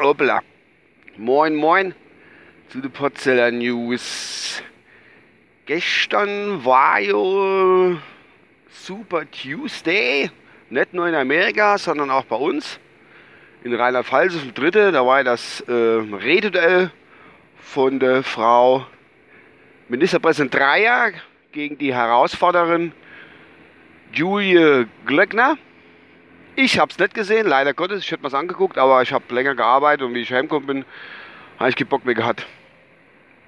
Hoppla. Moin, moin zu den Potzeller News. Gestern war ja Super Tuesday. Nicht nur in Amerika, sondern auch bei uns. In Rheinland-Pfalz ist Dritte. Da war das äh, Rededuell von der Frau Ministerpräsident Dreier gegen die Herausforderin Julie Glöckner. Ich habe es nicht gesehen, leider Gottes. Ich hätte mir es angeguckt, aber ich habe länger gearbeitet und wie ich heimgekommen bin, habe ich keinen Bock mehr gehabt.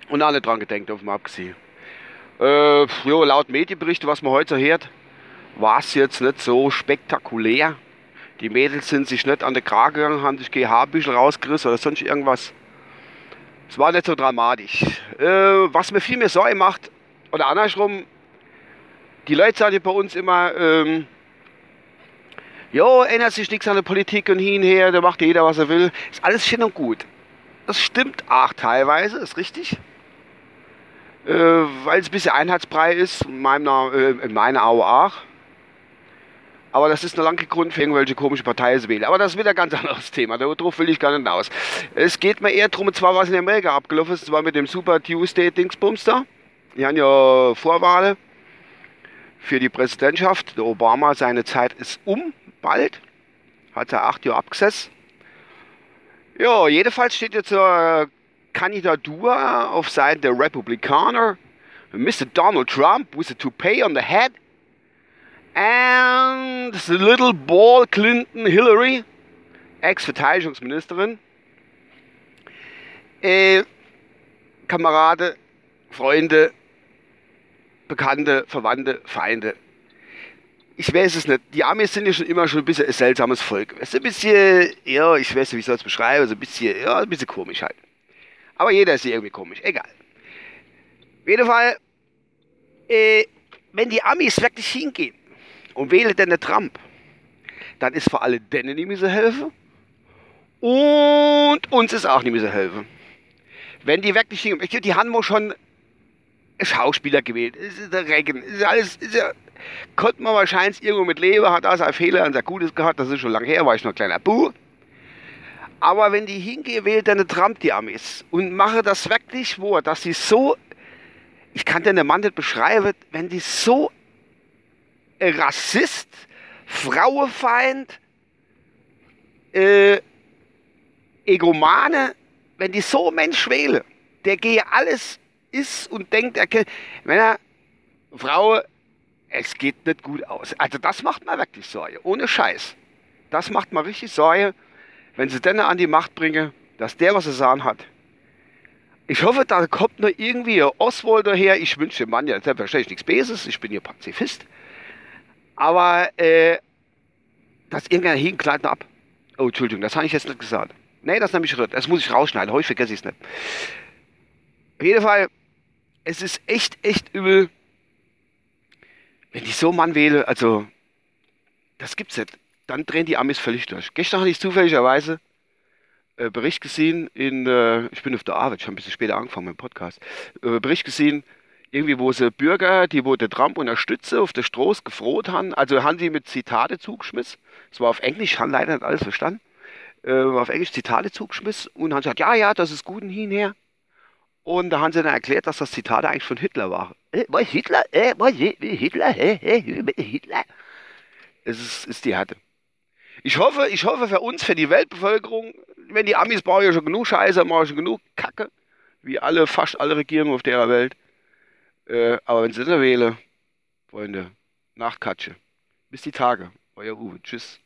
Und alle dran gedenkt, auf dem abgesehen. Äh, jo, laut Medienberichten, was man heute so hört, war es jetzt nicht so spektakulär. Die Mädels sind sich nicht an der Krage gegangen, haben sich GH-Büschel rausgerissen oder sonst irgendwas. Es war nicht so dramatisch. Äh, was mir viel mehr Sorge macht, oder andersrum, die Leute sagen bei uns immer, ähm, jo, ändert sich nichts an der Politik und hin und her, da macht jeder, was er will. Ist alles schön und gut. Das stimmt auch teilweise, ist richtig. Äh, weil es ein bisschen Einheitsbrei ist, in, meinem, äh, in meiner Augen auch. Aber das ist eine lange Grund für irgendwelche komische Partei sie wählen. Aber das ist wieder ein ganz anderes Thema. Darauf will ich gar nicht aus. Es geht mir eher darum, zwar was in Amerika abgelaufen ist, zwar mit dem Super Tuesday Dingsbums da. Die haben ja Vorwahlen für die Präsidentschaft. Der Obama, seine Zeit ist um, bald. Hat er acht Jahre abgesessen. Ja, jedenfalls steht jetzt zur Kandidatur auf Seiten der Republikaner Mr. Donald Trump with a toupee on the head and the little ball Clinton Hillary, Ex-Verteidigungsministerin. Äh, Kamerade, Freunde, Bekannte, Verwandte, Feinde. Ich weiß es nicht. Die Amis sind ja schon immer schon ein bisschen ein seltsames Volk. Es ist ein bisschen, ja, ich weiß nicht, wie ich es beschreiben, so ein bisschen, ja, ein bisschen komisch halt. Aber jeder ist irgendwie komisch, egal. Auf jeden Fall, äh, wenn die Amis wirklich hingehen und wählen dann Trump, dann ist vor allem denen nicht mehr so helfen und uns ist auch nicht mehr so helfen. Wenn die wirklich hingehen, die haben wir schon Schauspieler gewählt. Es ist der Regen. Es ist alles, ist ja, konnte man wahrscheinlich irgendwo mit leben, hat auch seine Fehler und sein Gutes gehabt. Das ist schon lange her, war ich noch ein kleiner Buh. Aber wenn die hingehen, wählt dann Trump die Amis und mache das wirklich vor, dass sie so, ich kann den Mann nicht beschreiben, wenn die so Rassist, Frauenfeind, äh, Egomane, wenn die so Mensch wählen, der gehe alles ist und denkt, er kennt. Männer, Frau, es geht nicht gut aus. Also das macht mir wirklich Sorge, ohne Scheiß. Das macht mir richtig Sorge, wenn sie dann an die Macht bringen, dass der, was er sagen hat. Ich hoffe, da kommt noch irgendwie Oswald daher. Ich wünsche dem Mann ja selbstverständlich nichts Böses. Ich bin hier Pazifist. Aber, äh, dass irgendeiner hinkleiden ab. Oh, Entschuldigung, das habe ich jetzt nicht gesagt. Nee, das nehme ich Das muss ich rausschneiden. Heute vergesse ich es nicht. Auf jeden Fall, es ist echt, echt übel, wenn ich so einen Mann wähle, also, das gibt's nicht. Dann drehen die Amis völlig durch. Gestern hatte ich zufälligerweise äh, Bericht gesehen in, äh, ich bin auf der Arbeit, ich habe ein bisschen später angefangen mit dem Podcast, äh, Bericht gesehen, irgendwie, wo sie Bürger, die wo der Trump unterstütze, auf der Stroß gefroht haben, also haben sie mit Zitate zugeschmissen. Es war auf Englisch, haben leider nicht alles verstanden. Äh, auf Englisch Zitate zugeschmissen und haben gesagt, ja, ja, das ist gut und hinher. Und da haben sie dann erklärt, dass das Zitat eigentlich von Hitler war. Äh, Hitler? Äh, was Hitler? Äh, äh, Hitler? Es ist, ist die Härte. Ich hoffe, ich hoffe für uns, für die Weltbevölkerung, wenn die Amis bauen ja schon genug Scheiße, machen schon genug Kacke, wie alle, fast alle Regierungen auf der Welt. Äh, aber wenn sie nicht wählen, Freunde, Nachtkatsche. Bis die Tage. Euer Uwe. Tschüss.